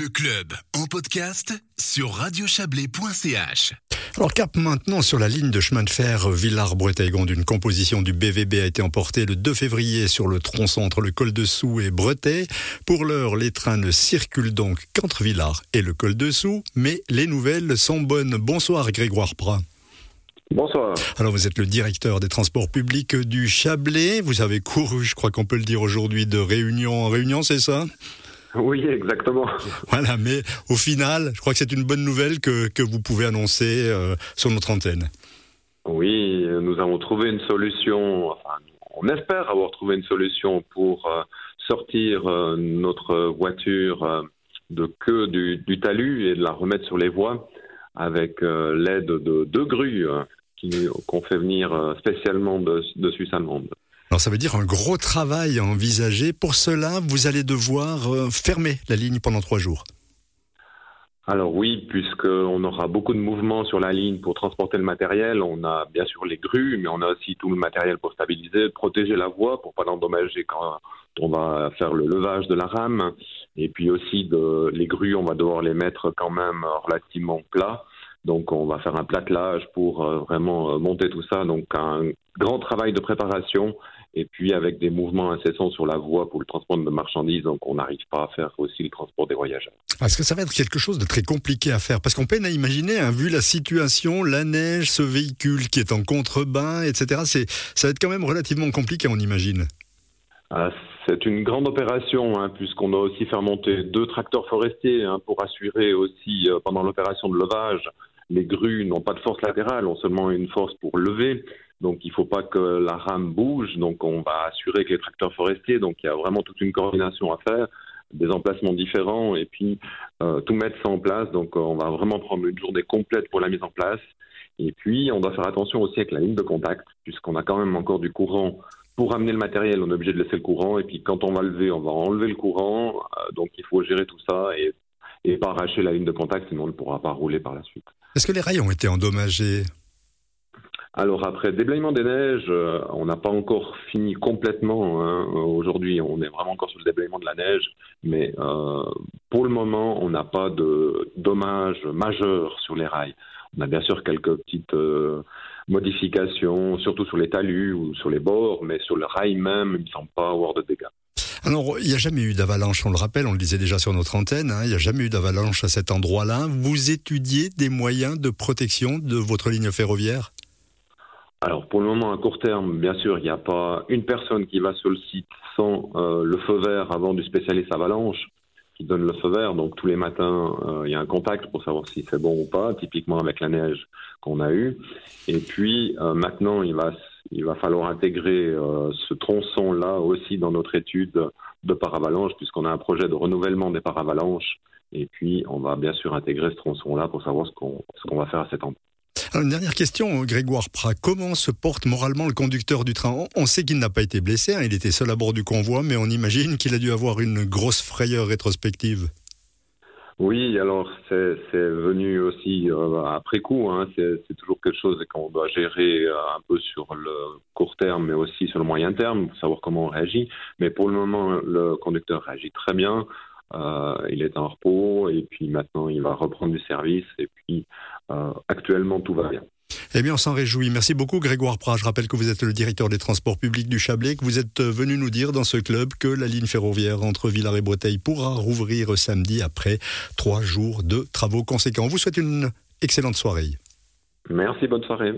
Le club en podcast sur radiochablais.ch. Alors cap maintenant sur la ligne de chemin de fer Villars-Bretaigon d'une composition du BVB a été emportée le 2 février sur le tronçon entre le col de Sous et Bretay. Pour l'heure, les trains ne circulent donc qu'entre Villars et le col de Sous, mais les nouvelles sont bonnes. Bonsoir Grégoire Prat. Bonsoir. Alors vous êtes le directeur des transports publics du Chablais. Vous avez couru, je crois qu'on peut le dire aujourd'hui, de réunion en réunion, c'est ça? Oui, exactement. Voilà, mais au final, je crois que c'est une bonne nouvelle que, que vous pouvez annoncer euh, sur notre antenne. Oui, nous avons trouvé une solution, enfin, on espère avoir trouvé une solution pour euh, sortir euh, notre voiture de queue du, du, talus et de la remettre sur les voies avec l'aide de deux grues qu'on fait venir spécialement de, de Suisse allemande. Alors ça veut dire un gros travail à envisager. Pour cela, vous allez devoir euh, fermer la ligne pendant trois jours. Alors oui, puisqu'on aura beaucoup de mouvements sur la ligne pour transporter le matériel. On a bien sûr les grues, mais on a aussi tout le matériel pour stabiliser, protéger la voie pour pas l'endommager quand on va faire le levage de la rame. Et puis aussi les grues, on va devoir les mettre quand même relativement plats. Donc on va faire un platelage pour euh, vraiment euh, monter tout ça. Donc un grand travail de préparation et puis avec des mouvements incessants sur la voie pour le transport de marchandises, donc on n'arrive pas à faire aussi le transport des voyageurs. Est-ce que ça va être quelque chose de très compliqué à faire? Parce qu'on peine à imaginer, hein, vu la situation, la neige, ce véhicule qui est en contrebas, etc. C'est, ça va être quand même relativement compliqué, on imagine. Ah, c'est une grande opération, hein, puisqu'on a aussi fait monter deux tracteurs forestiers hein, pour assurer aussi, euh, pendant l'opération de levage, les grues n'ont pas de force latérale, ont seulement une force pour lever. Donc il ne faut pas que la rame bouge. Donc on va assurer que les tracteurs forestiers, donc il y a vraiment toute une coordination à faire, des emplacements différents et puis euh, tout mettre ça en place. Donc euh, on va vraiment prendre une journée complète pour la mise en place. Et puis on doit faire attention aussi avec la ligne de contact, puisqu'on a quand même encore du courant. Pour amener le matériel, on est obligé de laisser le courant. Et puis quand on va lever, on va enlever le courant. Euh, donc il faut gérer tout ça et, et pas arracher la ligne de contact, sinon on ne pourra pas rouler par la suite. Est-ce que les rails ont été endommagés? Alors après déblayement des neiges, euh, on n'a pas encore fini complètement. Hein. Aujourd'hui, on est vraiment encore sur le déblayement de la neige, mais euh, pour le moment, on n'a pas de dommages majeurs sur les rails. On a bien sûr quelques petites euh, modifications, surtout sur les talus ou sur les bords, mais sur le rail même, il ne semble pas avoir de dégâts. Alors, il n'y a jamais eu d'avalanche, on le rappelle, on le disait déjà sur notre antenne, hein, il n'y a jamais eu d'avalanche à cet endroit-là. Vous étudiez des moyens de protection de votre ligne ferroviaire? Alors pour le moment, à court terme, bien sûr, il n'y a pas une personne qui va sur le site sans euh, le feu vert avant du spécialiste avalanche qui donne le feu vert. Donc tous les matins, euh, il y a un contact pour savoir si c'est bon ou pas, typiquement avec la neige qu'on a eue. Et puis euh, maintenant, il va, il va falloir intégrer ce tronçon-là aussi dans notre étude de paravalanche, puisqu'on a un projet de renouvellement des paravalanches. Et puis, on va bien sûr intégrer ce tronçon-là pour savoir ce qu'on qu'on va faire à cet endroit une dernière question, Grégoire Prat. Comment se porte moralement le conducteur du train On sait qu'il n'a pas été blessé, hein. il était seul à bord du convoi, mais on imagine qu'il a dû avoir une grosse frayeur rétrospective. Oui, alors c'est venu aussi euh, après coup. Hein. c'est toujours quelque chose qu'on doit gérer euh, un peu sur le court terme, mais aussi sur le moyen terme, pour savoir comment on réagit. Mais pour le moment, le conducteur réagit très bien. Euh, il est en repos et puis maintenant il va reprendre du service et puis euh, actuellement tout va bien. Eh bien, on s'en réjouit. Merci beaucoup, Grégoire Prat. Je rappelle que vous êtes le directeur des transports publics du Chablais, que vous êtes venu nous dire dans ce club que la ligne ferroviaire entre Villars et Breteuil pourra rouvrir samedi après trois jours de travaux conséquents. On vous souhaite une excellente soirée. Merci, bonne soirée.